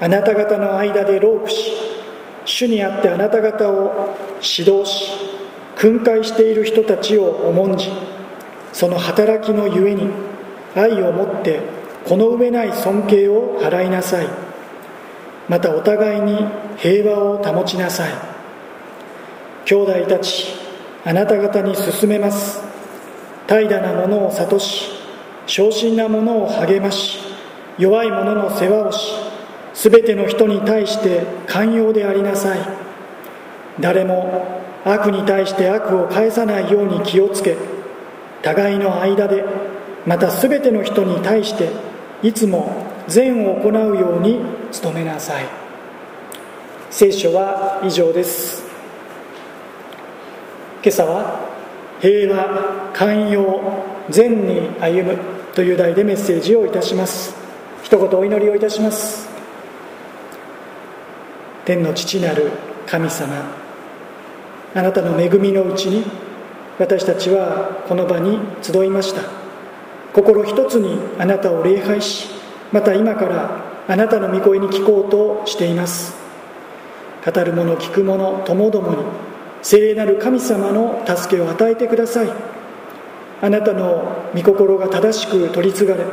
あなた方の間でロープし主にあってあなた方を指導し訓戒している人たちを重んじその働きのゆえに愛を持ってこの上ない尊敬を払いなさい。またお互いに平和を保ちなさい。兄弟たちあなた方に勧めます。怠惰なものを諭し昇進なものを励まし弱い者の世話をし全ての人に対して寛容でありなさい。誰も悪に対して悪を返さないように気をつけ互いの間でまた全ての人に対していつも善を行うように努めなさい。聖書は以上です。今朝は平和寛容善に歩むという題でメッセージをいたします。一言お祈りをいたします。天の父なる神様。あなたの恵みのうちに私たちはこの場に集いました。心一つにあなたを礼拝しまた今からあなたの御声に聞こうとしています。語る者聞く者ともどもに聖霊なる神様の助けを与えてください。あなたの御心が正しく取り継がれ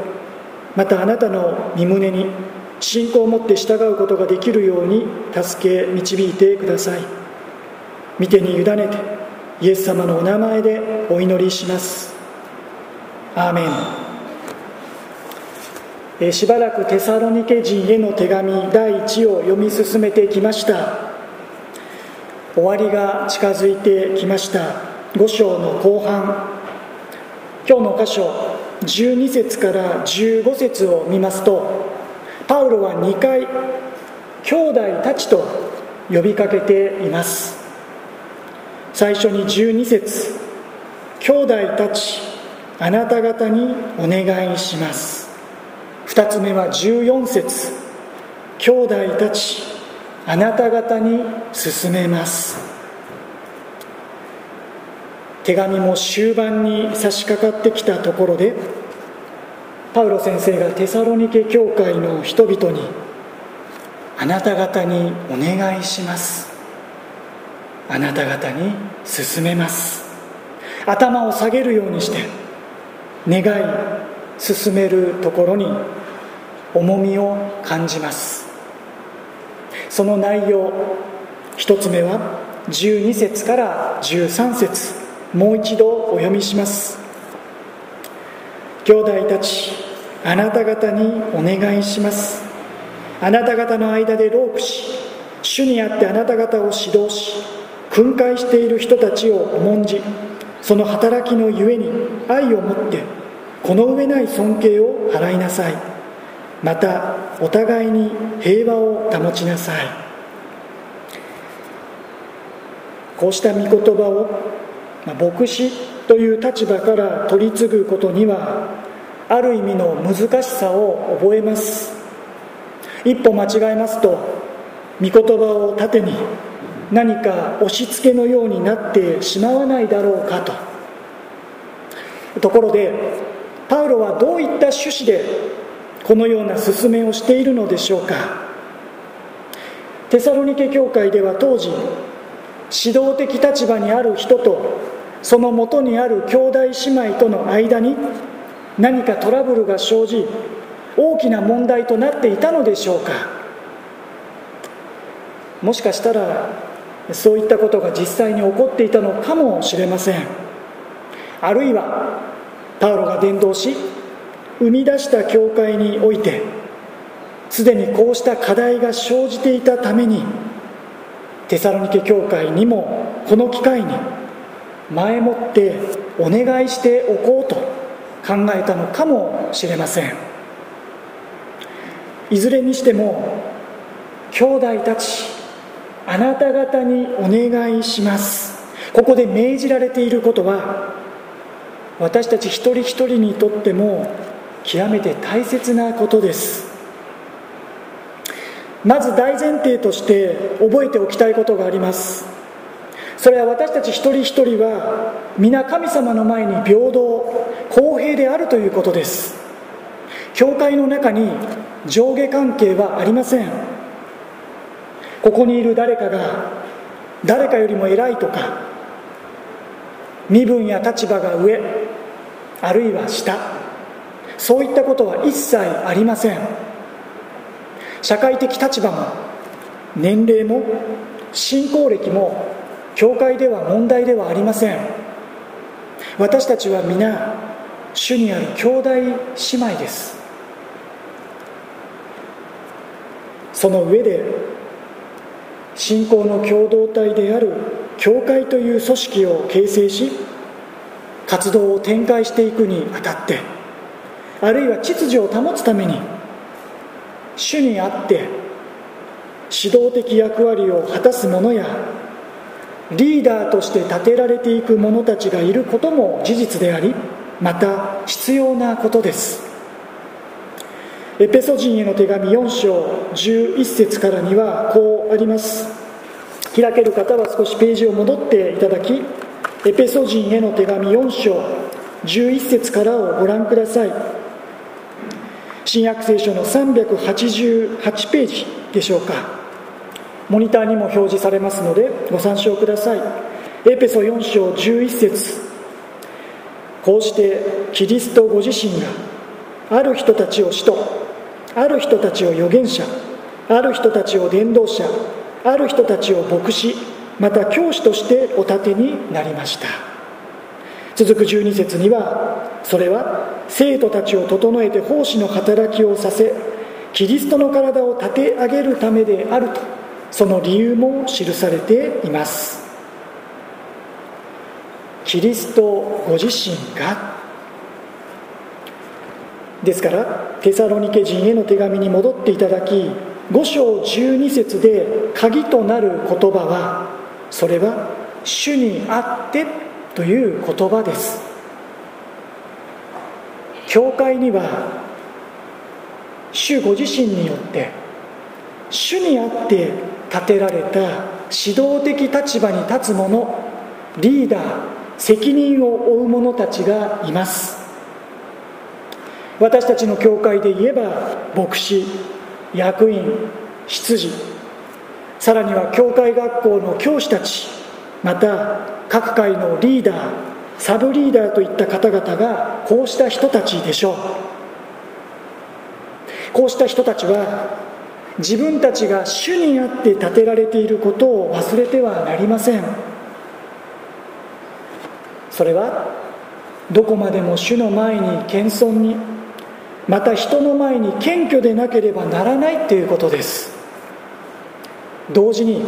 またあなたの御胸に信仰を持って従うことができるように助け導いてください。見てに委ねてイエス様のお名前でお祈りします。アーメン。しばらくテサロニケ人への手紙第1を読み進めてきました。終わりが近づいてきました。5章の後半。今日の箇所12節から15節を見ますとパウロは2回兄弟たちと呼びかけています。最初に12節兄弟たちあなた方にお願いします。2つ目は14節兄弟たちあなた方に進めます。手紙も終盤に差し掛かってきたところでパウロ先生がテサロニケ教会の人々にあなた方にお願いします。あなた方に進めます。頭を下げるようにして願い進めるところに重みを感じます。その内容一つ目は12節から13節もう一度お読みします。兄弟たちあなた方にお願いします。あなた方の間でロープし主にあってあなた方を指導し訓戒している人たちを重んじその働きのゆえに愛を持ってこの上ない尊敬を払いなさい。またお互いに平和を保ちなさい。こうした御言葉を、牧師という立場から取り継ぐことにはある意味の難しさを覚えます。一歩間違えますと御言葉を盾に何か押し付けのようになってしまわないだろうかと。ところでパウロはどういった趣旨でこのような勧めをしているのでしょうか。テサロニケ教会では当時指導的立場にある人とそのもとにある兄弟姉妹との間に何かトラブルが生じ大きな問題となっていたのでしょうか。もしかしたらそういったことが実際に起こっていたのかもしれません。あるいはパウロが伝道し生み出した教会においてすでにこうした課題が生じていたためにテサロニケ教会にもこの機会に前もってお願いしておこうと考えたのかもしれません。いずれにしても兄弟たちあなた方にお願いします。ここで命じられていることは私たち一人一人にとっても極めて大切なことです。まず大前提として覚えておきたいことがあります。それは私たち一人一人は皆神様の前に平等公平であるということです。教会の中に上下関係はありません。ここにいる誰かが誰かよりも偉いとか身分や立場が上あるいは下そういったことは一切ありません。社会的立場も年齢も信仰歴も教会では問題ではありません。私たちは皆主にある兄弟姉妹です。その上で信仰の共同体である教会という組織を形成し活動を展開していくにあたってあるいは秩序を保つために主にあって指導的役割を果たす者やリーダーとして立てられていく者たちがいることも事実でありまた必要なことです。エペソ人への手紙4章11節からにはこうあります。開ける方は少しページを戻っていただきエペソ人への手紙4章11節からをご覧ください。新約聖書の388ページでしょうか。モニターにも表示されますのでご参照ください。エペソ4章11節。こうしてキリストご自身がある人たちを使徒ある人たちを預言者ある人たちを伝道者ある人たちを牧師また教師としてお立てになりました。続く12節にはそれは生徒たちを整えて奉仕の働きをさせキリストの体を立て上げるためであるとその理由も記されています。キリストご自身が。ですからテサロニケ人への手紙に戻っていただき5章12節で鍵となる言葉はそれは「主にあって」という言葉です。教会には主ご自身によって主にあって立てられた指導的立場に立つ者リーダー責任を負う者たちがいます。私たちの教会で言えば牧師役員執事さらには教会学校の教師たちまた各界のリーダーサブリーダーといった方々がこうした人たちでしょう。こうした人たちは自分たちが主にあって立てられていることを忘れてはなりません。それはどこまでも主の前に謙遜にまた人の前に謙虚でなければならないということです。同時に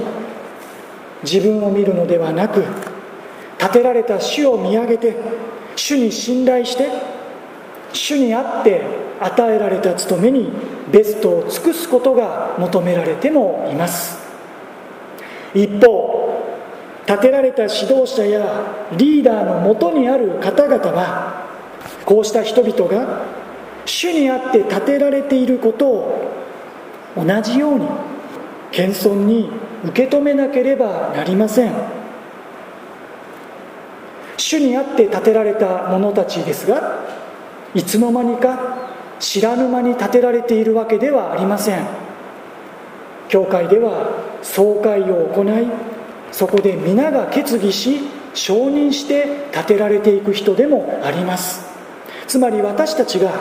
自分を見るのではなく立てられた主を見上げて主に信頼して主にあって与えられた務めにベストを尽くすことが求められてもいます。一方立てられた指導者やリーダーのもとにある方々はこうした人々が主にあって立てられていることを同じように謙遜に受け止めなければなりません。主にあって立てられた者たちですがいつの間にか知らぬ間に立てられているわけではありません。教会では総会を行いそこで皆が決議し承認して立てられていく人でもあります。つまり私たちが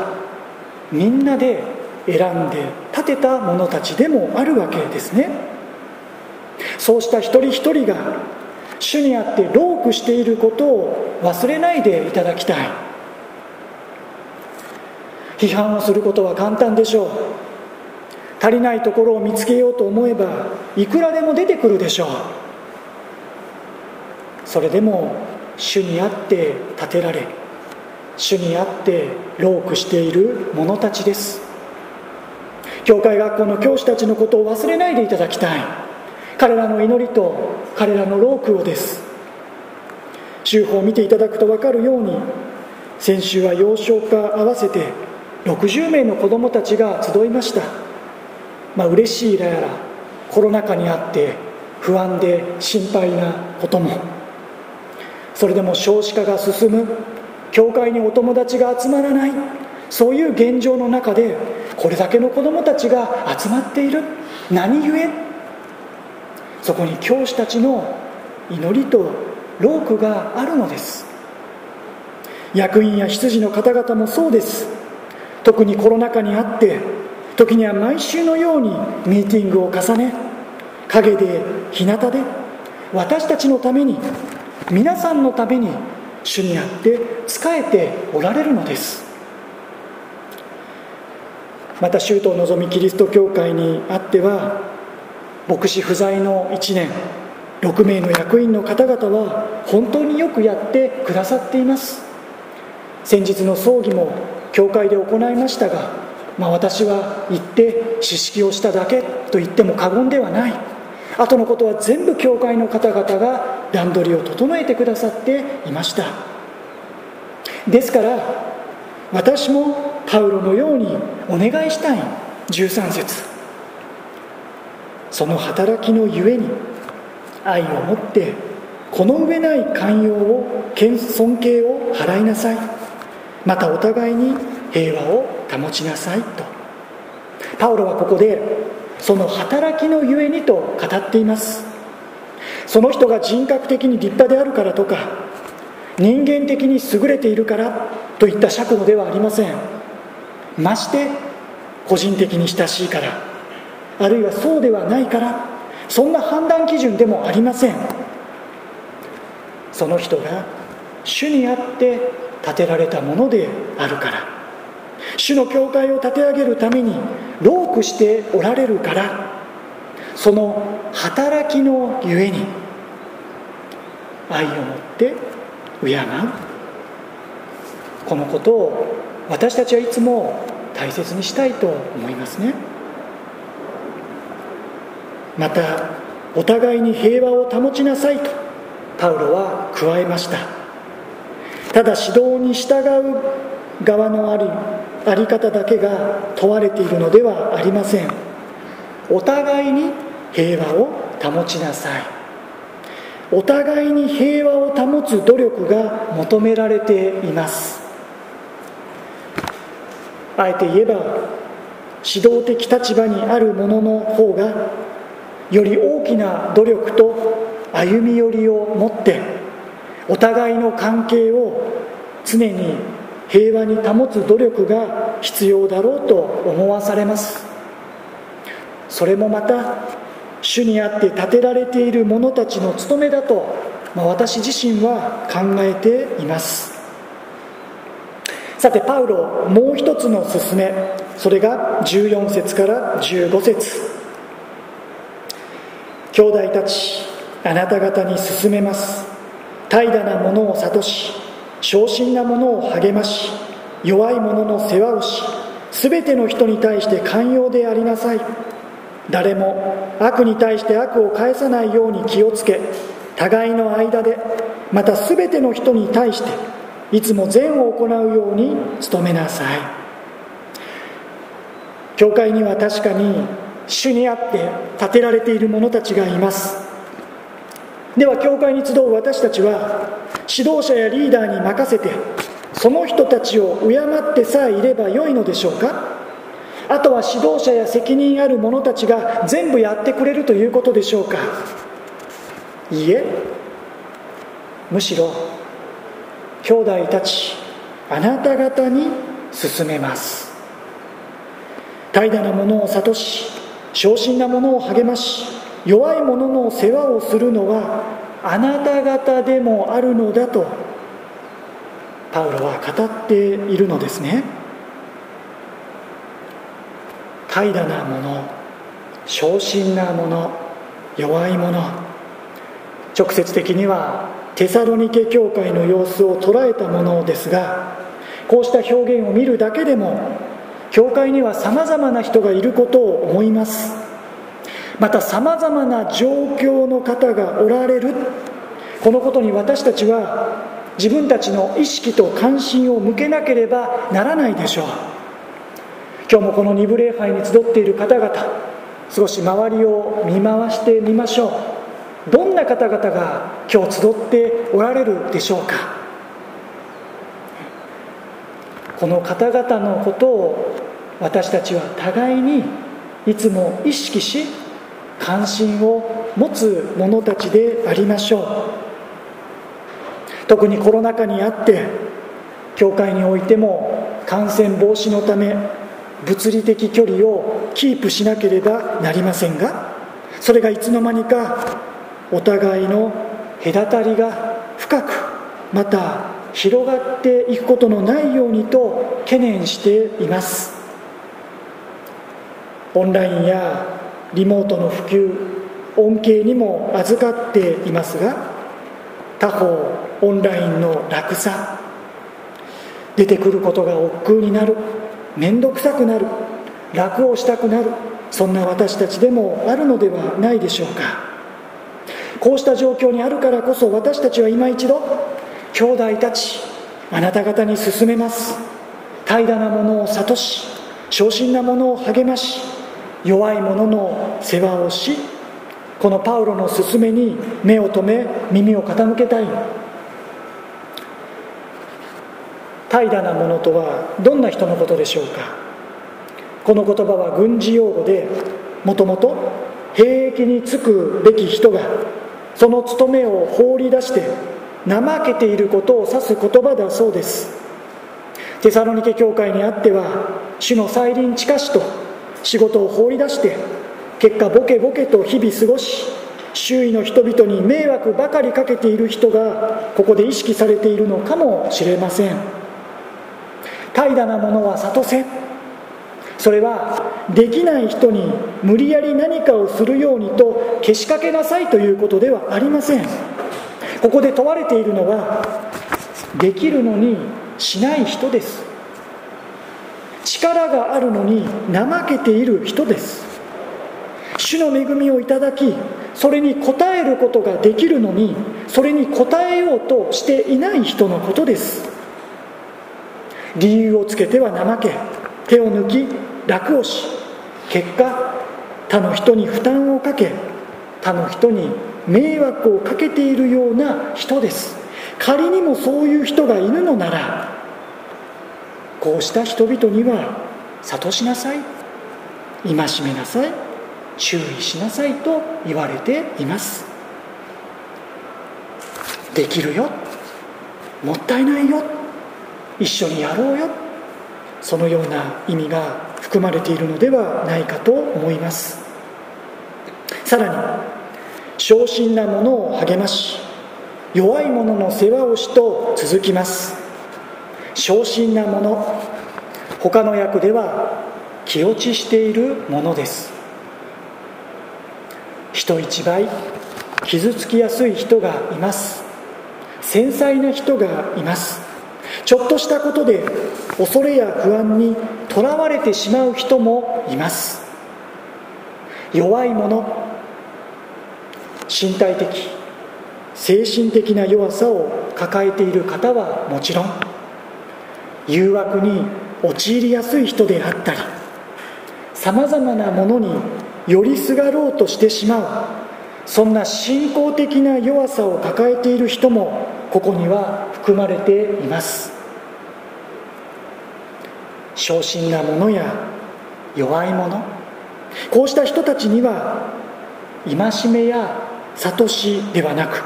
みんなで選んで立てた者たちでもあるわけですね。そうした一人一人が主にあってロークしていることを忘れないでいただきたい。批判をすることは簡単でしょう。足りないところを見つけようと思えばいくらでも出てくるでしょう。それでも主にあって立てられ主にあってロークしている者たちです。教会学校の教師たちのことを忘れないでいただきたい。彼らの祈りと彼らのロークをです。週報を見ていただくと分かるように先週は幼少科合わせて60名の子どもたちが集いました。まあ嬉しいらやらコロナ禍にあって不安で心配なことも。それでも少子化が進む。教会にお友達が集まらない。そういう現状の中でこれだけの子どもたちが集まっている。何故？そこに教師たちの祈りと労苦があるのです。役員や執事の方々もそうです。特にコロナ禍にあって時には毎週のようにミーティングを重ね陰で日向で私たちのために皆さんのために主にあって仕えておられるのです。また周東のぞみキリスト教会にあっては牧師不在の1年6名の役員の方々は本当によくやってくださっています。先日の葬儀も教会で行いましたが、まあ、私は行って知識をしただけと言っても過言ではない。後のことは全部教会の方々が段取りを整えてくださっていました。ですから私もパウロのようにお願いしたい。13節。その働きのゆえに愛を持ってこの上ない寛容を尊敬を払いなさい。またお互いに平和を保ちなさいと。パウロはここでその働きのゆえにと語っています。その人が人格的に立派であるからとか人間的に優れているからといった尺度ではありません。まして個人的に親しいからあるいはそうではないからそんな判断基準でもありません。その人が主にあって建てられたものであるから。主の教会を立て上げるために労苦しておられるから。その働きのゆえに愛を持って敬う。このことを私たちはいつも大切にしたいと思いますね。またお互いに平和を保ちなさいとパウロは加えました。ただ指導に従う側のあるあり方だけが問われているのではありません。お互いに平和を保ちなさい。お互いに平和を保つ努力が求められています。あえて言えば指導的立場にある者の方がより大きな努力と歩み寄りを持ってお互いの関係を常に平和に保つ努力が必要だろうと思わされます。それもまた主にあって建てられている者たちの務めだと、まあ、私自身は考えています。さてパウロもう一つの勧めそれが14節から15節。兄弟たちあなた方に勧めます。怠惰なものを諭し昇進な者を励まし弱い者の世話をし全ての人に対して寛容でありなさい。誰も悪に対して悪を返さないように気をつけ互いの間でまた全ての人に対していつも善を行うように努めなさい。教会には確かに主にあって建てられている者たちがいます。では教会に集う私たちは指導者やリーダーに任せてその人たちを敬ってさえいればよいのでしょうか？あとは指導者や責任ある者たちが全部やってくれるということでしょうか？いいえむしろ兄弟たちあなた方に進めます。怠惰な者を諭し昇進な者を励まし弱い者の世話をするのはあなた方でもあるのだとパウロは語っているのですね。怠惰な者昇進な者弱い者。直接的にはテサロニケ教会の様子を捉えたものですがこうした表現を見るだけでも教会にはさまざまな人がいることを思います。またさまざまな状況の方がおられる。このことに私たちは自分たちの意識と関心を向けなければならないでしょう。今日もこの二部礼拝に集っている方々少し周りを見回してみましょう。どんな方々が今日集っておられるでしょうか。この方々のことを私たちは互いにいつも意識し関心を持つ者たちでありましょう。特にコロナ禍にあって教会においても感染防止のため物理的距離をキープしなければなりませんがそれがいつの間にかお互いの隔たりが深くまた広がっていくことのないようにと懸念しています。オンラインやリモートの普及恩恵にも預かっていますが他方オンラインの楽さ出てくることが億劫になる面倒くさくなる楽をしたくなるそんな私たちでもあるのではないでしょうか。こうした状況にあるからこそ私たちは今一度兄弟たちあなた方に進めます。怠惰なものを諭し昇進なものを励まし弱い者の世話をしこのパウロの勧めに目を留め耳を傾けたい。怠惰なものとはどんな人のことでしょうか。この言葉は軍事用語でもともと兵役に就くべき人がその務めを放り出して怠けていることを指す言葉だそうです。テサロニケ教会にあっては主の再臨近しと仕事を放り出して結果ボケボケと日々過ごし周囲の人々に迷惑ばかりかけている人がここで意識されているのかもしれません。怠惰なものは諭せ。それはできない人に無理やり何かをするようにとけしかけなさいということではありません。ここで問われているのはできるのにしない人です。力があるのに怠けている人です。主の恵みをいただきそれに応えることができるのにそれに応えようとしていない人のことです。理由をつけては怠け手を抜き楽をし結果他の人に負担をかけ他の人に迷惑をかけているような人です。仮にもそういう人がいるのならこうした人々には諭しなさい戒めなさい注意しなさいと言われていますできるよもったいないよ一緒にやろうよそのような意味が含まれているのではないかと思います。さらに昇進な者を励まし弱い者の世話をしと続きます。昇進な者他の役では気落ちしているものです。人一倍傷つきやすい人がいます。繊細な人がいます。ちょっとしたことで恐れや不安にとらわれてしまう人もいます。弱い者身体的精神的な弱さを抱えている方はもちろん。誘惑に陥りやすい人であったりさまざまなものに寄りすがろうとしてしまうそんな信仰的な弱さを抱えている人もここには含まれています。小心なものや弱い者こうした人たちには戒めや諭しではなく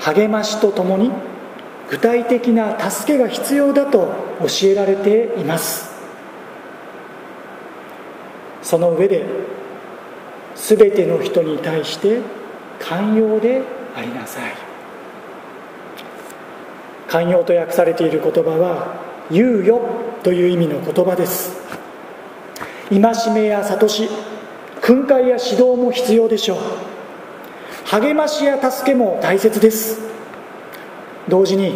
励ましとともに具体的な助けが必要だと教えられています。その上で全ての人に対して寛容でありなさい。寛容と訳されている言葉は猶予という意味の言葉です。戒めや諭し訓戒や指導も必要でしょう。励ましや助けも大切です。同時に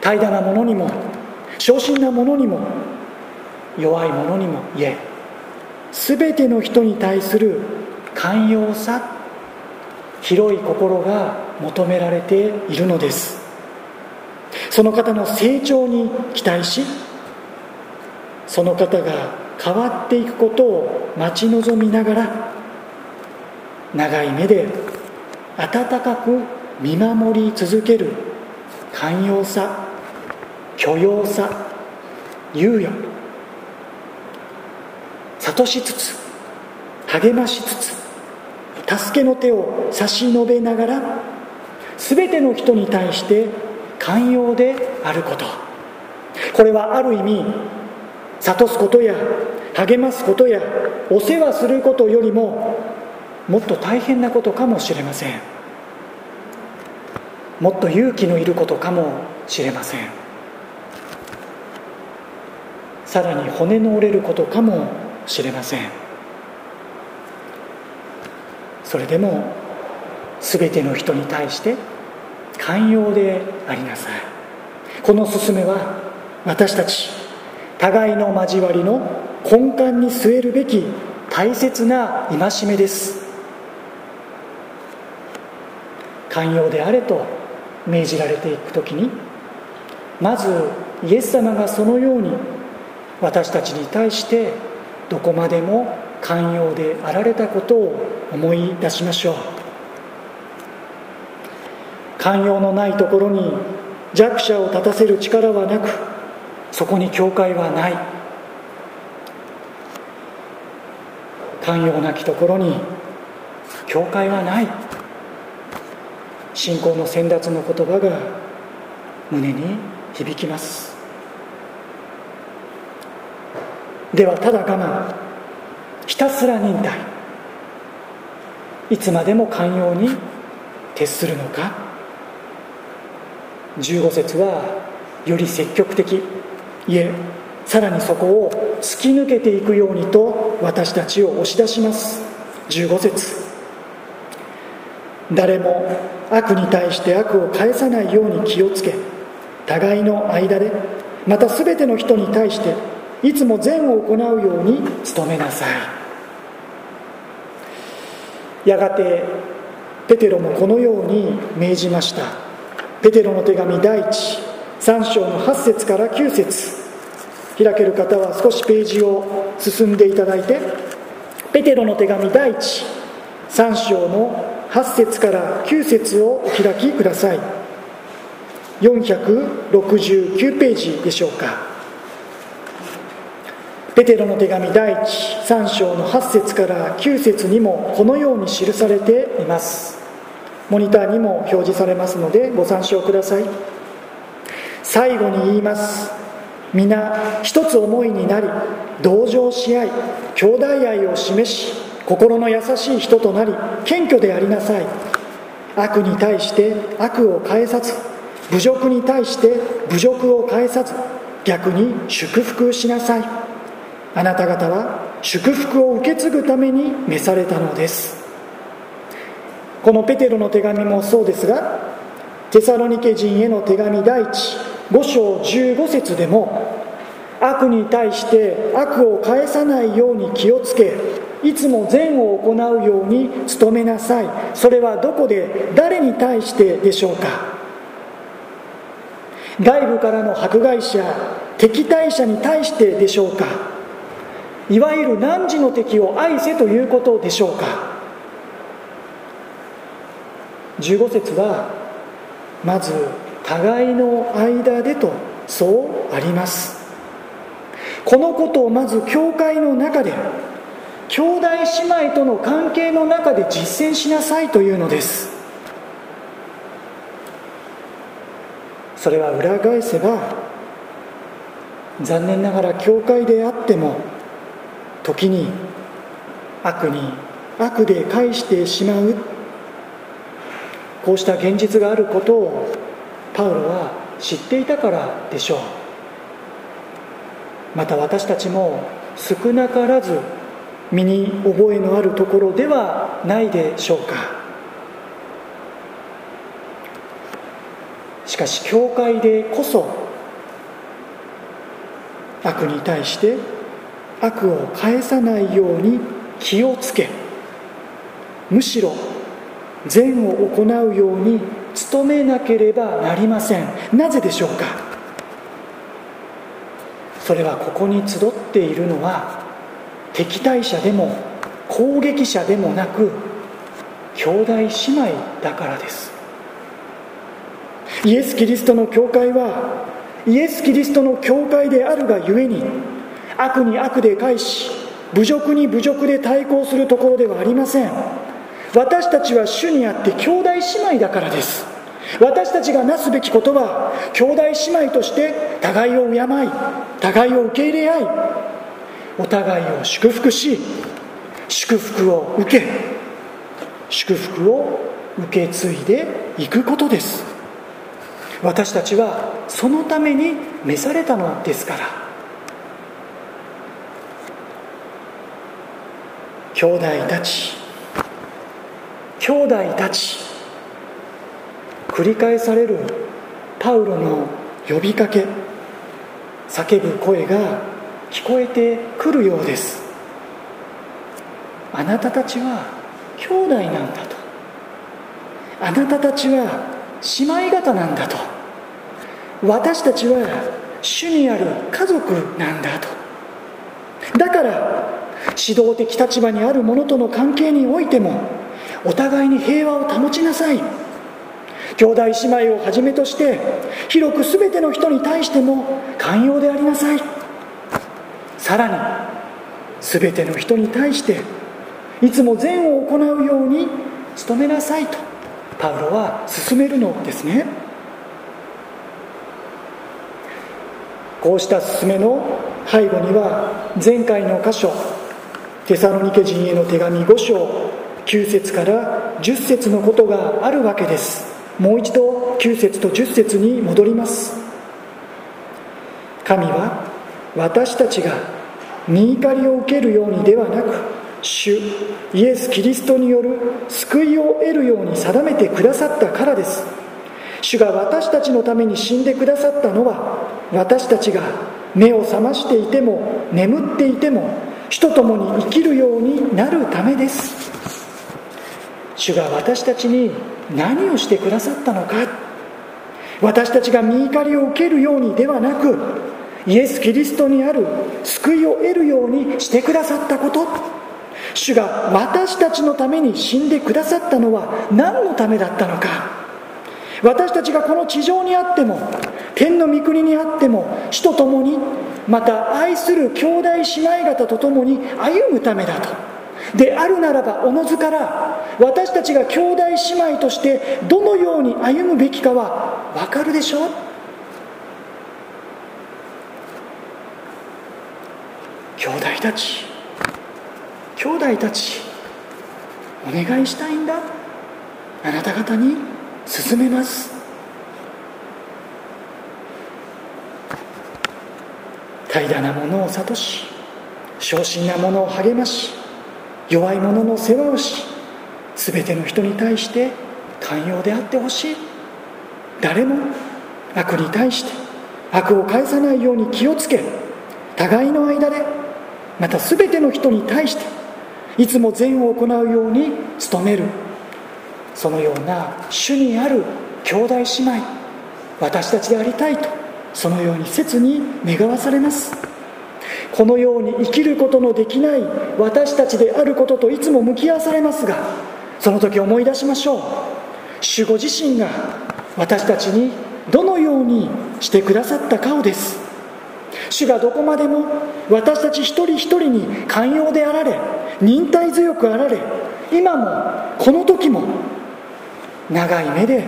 怠惰な者にも昇進な者にも弱い者にもいえ。全ての人に対する寛容さ広い心が求められているのです。その方の成長に期待しその方が変わっていくことを待ち望みながら長い目で温かく見守り続ける寛容さ許容さ猶予諭しつつ励ましつつ助けの手を差し伸べながら全ての人に対して寛容であること。これはある意味諭すことや励ますことやお世話することよりももっと大変なことかもしれません。もっと勇気のいることかもしれません。さらに骨の折れることかもしれません。それでも全ての人に対して寛容でありなさい。この勧めは私たち互いの交わりの根幹に据えるべき大切な戒めです。寛容であれと命じられていく時にまずイエス様がそのように私たちに対してどこまでも寛容であられたことを思い出しましょう。寛容のないところに弱者を立たせる力はなくそこに教会はない。寛容なきところに教会はない。信仰の先達の言葉が胸に響きます。ではただ我慢ひたすら忍耐いつまでも寛容に徹するのか。15節はより積極的いえさらにそこを突き抜けていくようにと私たちを押し出します。15節誰も悪に対して悪を返さないように気をつけ互いの間でまた全ての人に対していつも善を行うように努めなさい。やがてペテロもこのように命じました。ペテロの手紙第一3章の8節から9節。開ける方は少しページを進んでいただいてペテロの手紙第一3章の8節から9節をお開きください。469ページでしょうか。ペテロの手紙第13章の8節から9節にもこのように記されています。モニターにも表示されますのでご参照ください。最後に言います。皆一つ思いになり同情し合い兄弟愛を示し心の優しい人となり謙虚でありなさい。悪に対して悪を返さず侮辱に対して侮辱を返さず逆に祝福しなさい。あなた方は祝福を受け継ぐために召されたのです。このペテロの手紙もそうですがテサロニケ人への手紙第一5章15節でも悪に対して悪を返さないように気をつけいつも善を行うように努めなさい。それはどこで誰に対してでしょうか？外部からの迫害者敵対者に対してでしょうか？いわゆる汝の敵を愛せということでしょうか？15節はまず互いの間でとそうあります。このことをまず教会の中で兄弟姉妹との関係の中で実践しなさいというのです。それは裏返せば残念ながら教会であっても時に悪に悪で返してしまう。こうした現実があることをパウロは知っていたからでしょう。また私たちも少なからず身に覚えのあるところではないでしょうか。しかし教会でこそ悪に対して悪を返さないように気をつけむしろ善を行うように努めなければなりません。なぜでしょうか。それはここに集っているのは敵対者でも攻撃者でもなく兄弟姉妹だからです。イエス・キリストの教会はイエス・キリストの教会であるがゆえに悪に悪で返し侮辱に侮辱で対抗するところではありません。私たちは主にあって兄弟姉妹だからです。私たちがなすべきことは兄弟姉妹として互いを敬い互いを受け入れ合いお互いを祝福し祝福を受け祝福を受け継いでいくことです。私たちはそのために召されたのですから。兄弟たち兄弟たち繰り返されるパウロの呼びかけ叫ぶ声が聞こえてくるようです。あなたたちは兄弟なんだと。あなたたちは姉妹方なんだと。私たちは主にある家族なんだと。だから指導的立場にある者との関係においてもお互いに平和を保ちなさい。兄弟姉妹をはじめとして広く全ての人に対しても寛容でありなさい。さらに全ての人に対していつも善を行うように努めなさいとパウロは進めるのですね。こうした進めの背後には前回の箇所テサロニケ人への手紙5章9節から10節のことがあるわけです。もう一度9節と10節に戻ります。神は私たちが身怒りを受けるようにではなく主イエス・キリストによる救いを得るように定めてくださったからです。主が私たちのために死んでくださったのは私たちが目を覚ましていても眠っていても主と共に生きるようになるためです。主が私たちに何をしてくださったのか。私たちが身怒りを受けるようにではなくイエス・キリストにある救いを得るようにしてくださったこと。主が私たちのために死んでくださったのは何のためだったのか。私たちがこの地上にあっても天の御国にあっても主と共にまた愛する兄弟姉妹方と共に歩むためだと。であるならばおのずから私たちが兄弟姉妹としてどのように歩むべきかは分かるでしょう。兄弟たち。兄弟たちお願いしたいんだ。あなた方に進めます。怠惰なものを諭し昇進なものを励まし弱い者の世話をし全ての人に対して寛容であってほしい。誰も悪に対して悪を返さないように気をつけ互いの間でまた全ての人に対していつも善を行うように努める。そのような主にある兄弟姉妹私たちでありたいとそのように切に願わされます。このように生きることのできない私たちであることといつも向き合わされますがその時思い出しましょう。主ご自身が私たちにどのようにしてくださったかをです。主がどこまでも私たち一人一人に寛容であられ忍耐強くあられ今もこの時も長い目で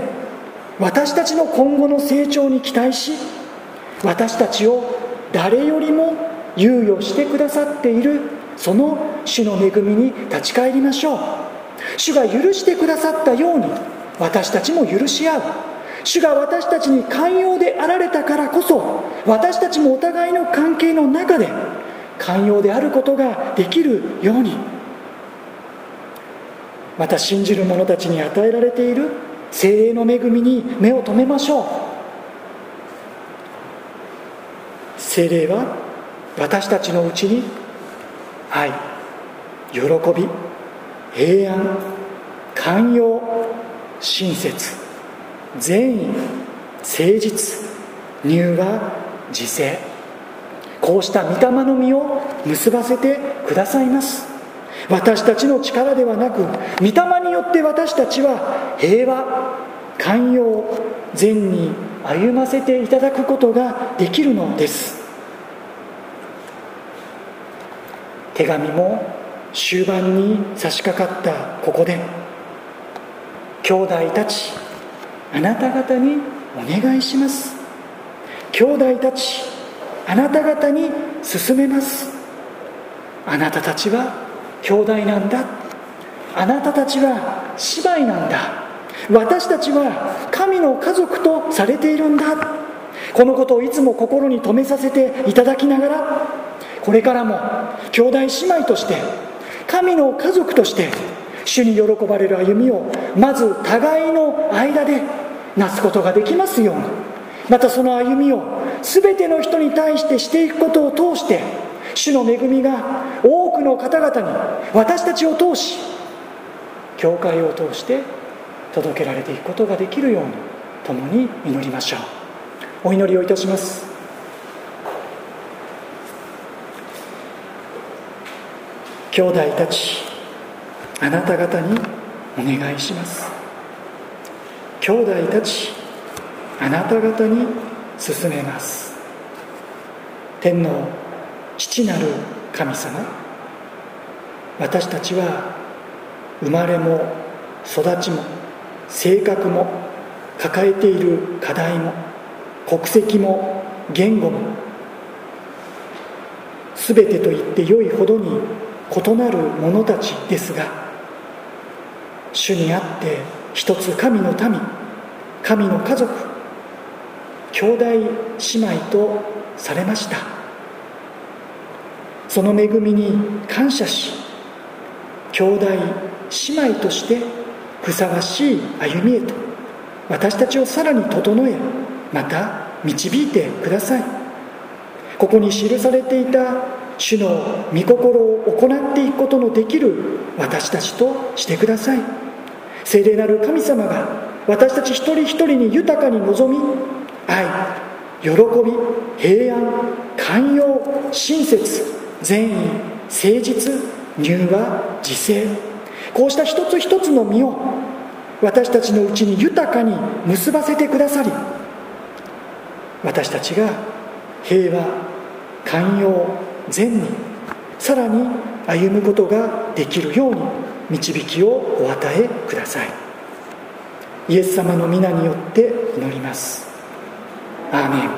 私たちの今後の成長に期待し私たちを誰よりも猶予してくださっているその主の恵みに立ち返りましょう。主が許してくださったように私たちも許し合う。主が私たちに寛容であられたからこそ私たちもお互いの関係の中で寛容であることができるようにまた信じる者たちに与えられている精霊の恵みに目を留めましょう。精霊は私たちのうちに愛喜び平安寛容親切。善意誠実乳和自制。こうした御霊の実を結ばせてくださいます。私たちの力ではなく御霊によって私たちは平和寛容善に歩ませていただくことができるのです。手紙も終盤に差し掛かったここで兄弟たちあなた方にお願いします。兄弟たちあなた方に勧めます。あなたたちは兄弟なんだ。あなたたちは姉妹なんだ。私たちは神の家族とされているんだ。このことをいつも心に留めさせていただきながらこれからも兄弟姉妹として神の家族として主に喜ばれる歩みをまず互いの間でなすことができますように。またその歩みを全ての人に対してしていくことを通して主の恵みが多くの方々に私たちを通し教会を通して届けられていくことができるように共に祈りましょう。お祈りをいたします。兄弟たちあなた方にお願いします。兄弟たちあなた方に進めます。天の父なる神様。私たちは生まれも育ちも性格も抱えている課題も国籍も言語も全てと言ってよいほどに異なる者たちですが主にあって一つ神の民神の家族兄弟姉妹とされました。その恵みに感謝し兄弟姉妹としてふさわしい歩みへと私たちをさらに整えまた導いてください。ここに記されていた主の御心を行っていくことのできる私たちとしてください。聖霊なる神様が私たち一人一人に豊かに望み愛喜び平安寛容親切善意誠実柔和自制。こうした一つ一つの実を私たちのうちに豊かに結ばせてくださり私たちが平和寛容善にさらに歩むことができるように導きをお与えください。イエス様の皆によって祈ります。アーメン。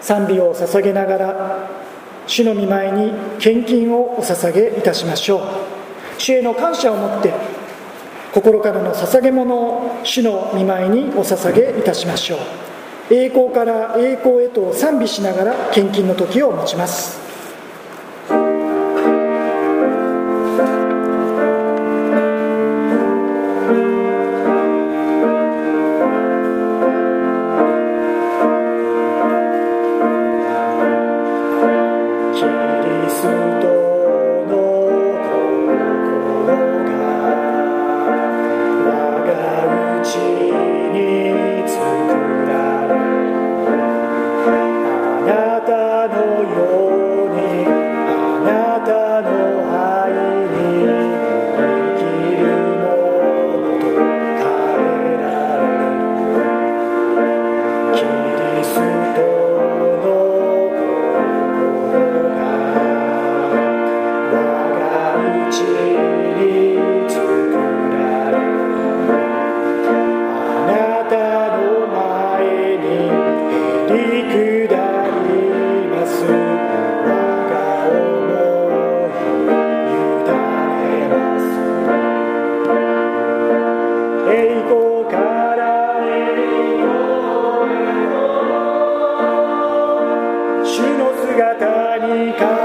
賛美を捧げながら主の御前に献金をお捧げいたしましょう。主への感謝を持って心からの捧げ物を主の御前にお捧げいたしましょう。栄光から栄光へと賛美しながら献金の時を持ちます。た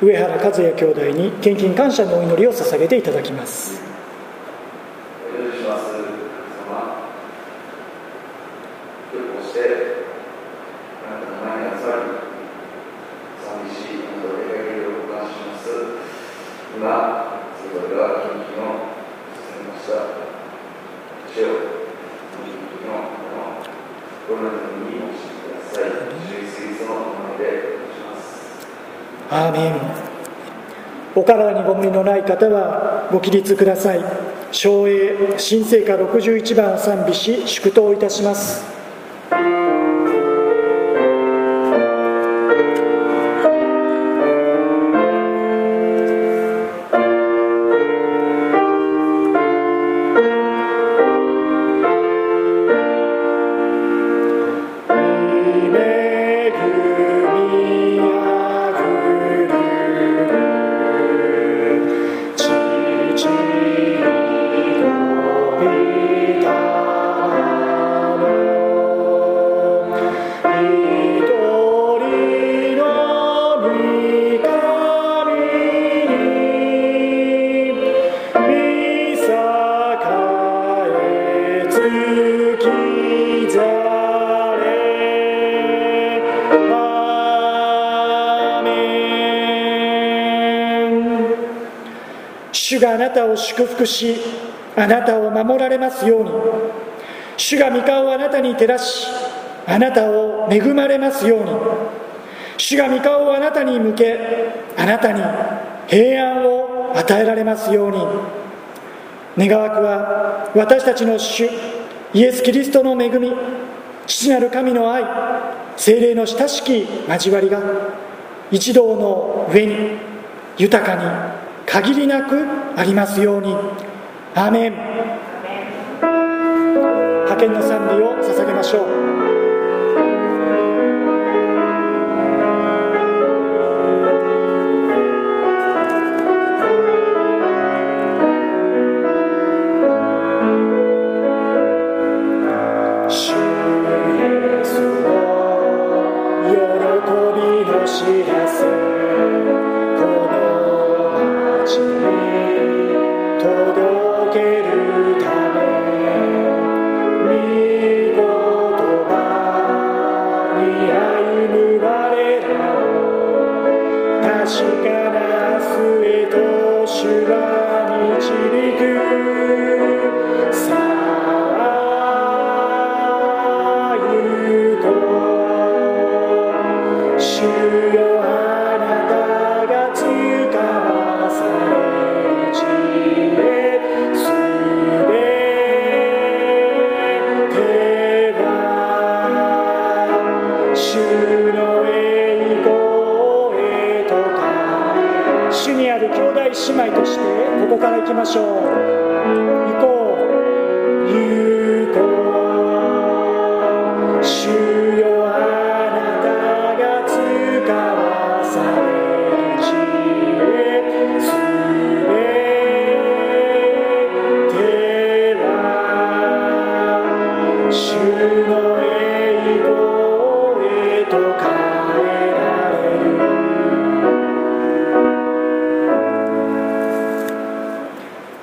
上原和也兄弟に献金感謝のお祈りを捧げていただきます。ご無理のない方はご起立ください。昭栄新生歌61番賛美し祝祷いたします。なたを祝福しあなたを守られますように。主が御顔をあなたに照らしあなたを恵まれますように。主が御顔をあなたに向けあなたに平安を与えられますように。願わくは私たちの主イエス・キリストの恵み父なる神の愛精霊の親しき交わりが一同の上に豊かに限りなくありますように。アーメン。派遣の賛美を捧げましょう。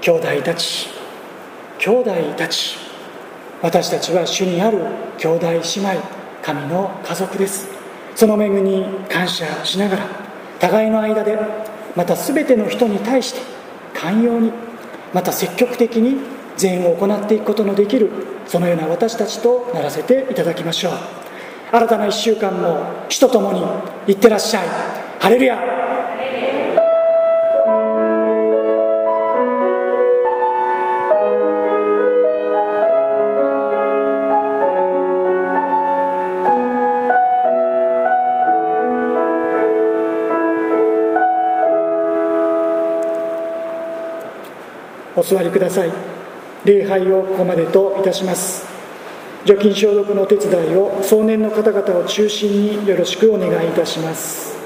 兄弟たち。兄弟たち。私たちは主にある兄弟姉妹。神の家族です。その恵みに感謝しながら互いの間でまた全ての人に対して寛容にまた積極的に善を行っていくことのできるそのような私たちとならせていただきましょう。新たな1週間も主と共にいってらっしゃい。ハレルヤお座りください。礼拝をここまでといたします。除菌消毒のお手伝いを壮年の方々を中心によろしくお願いいたします。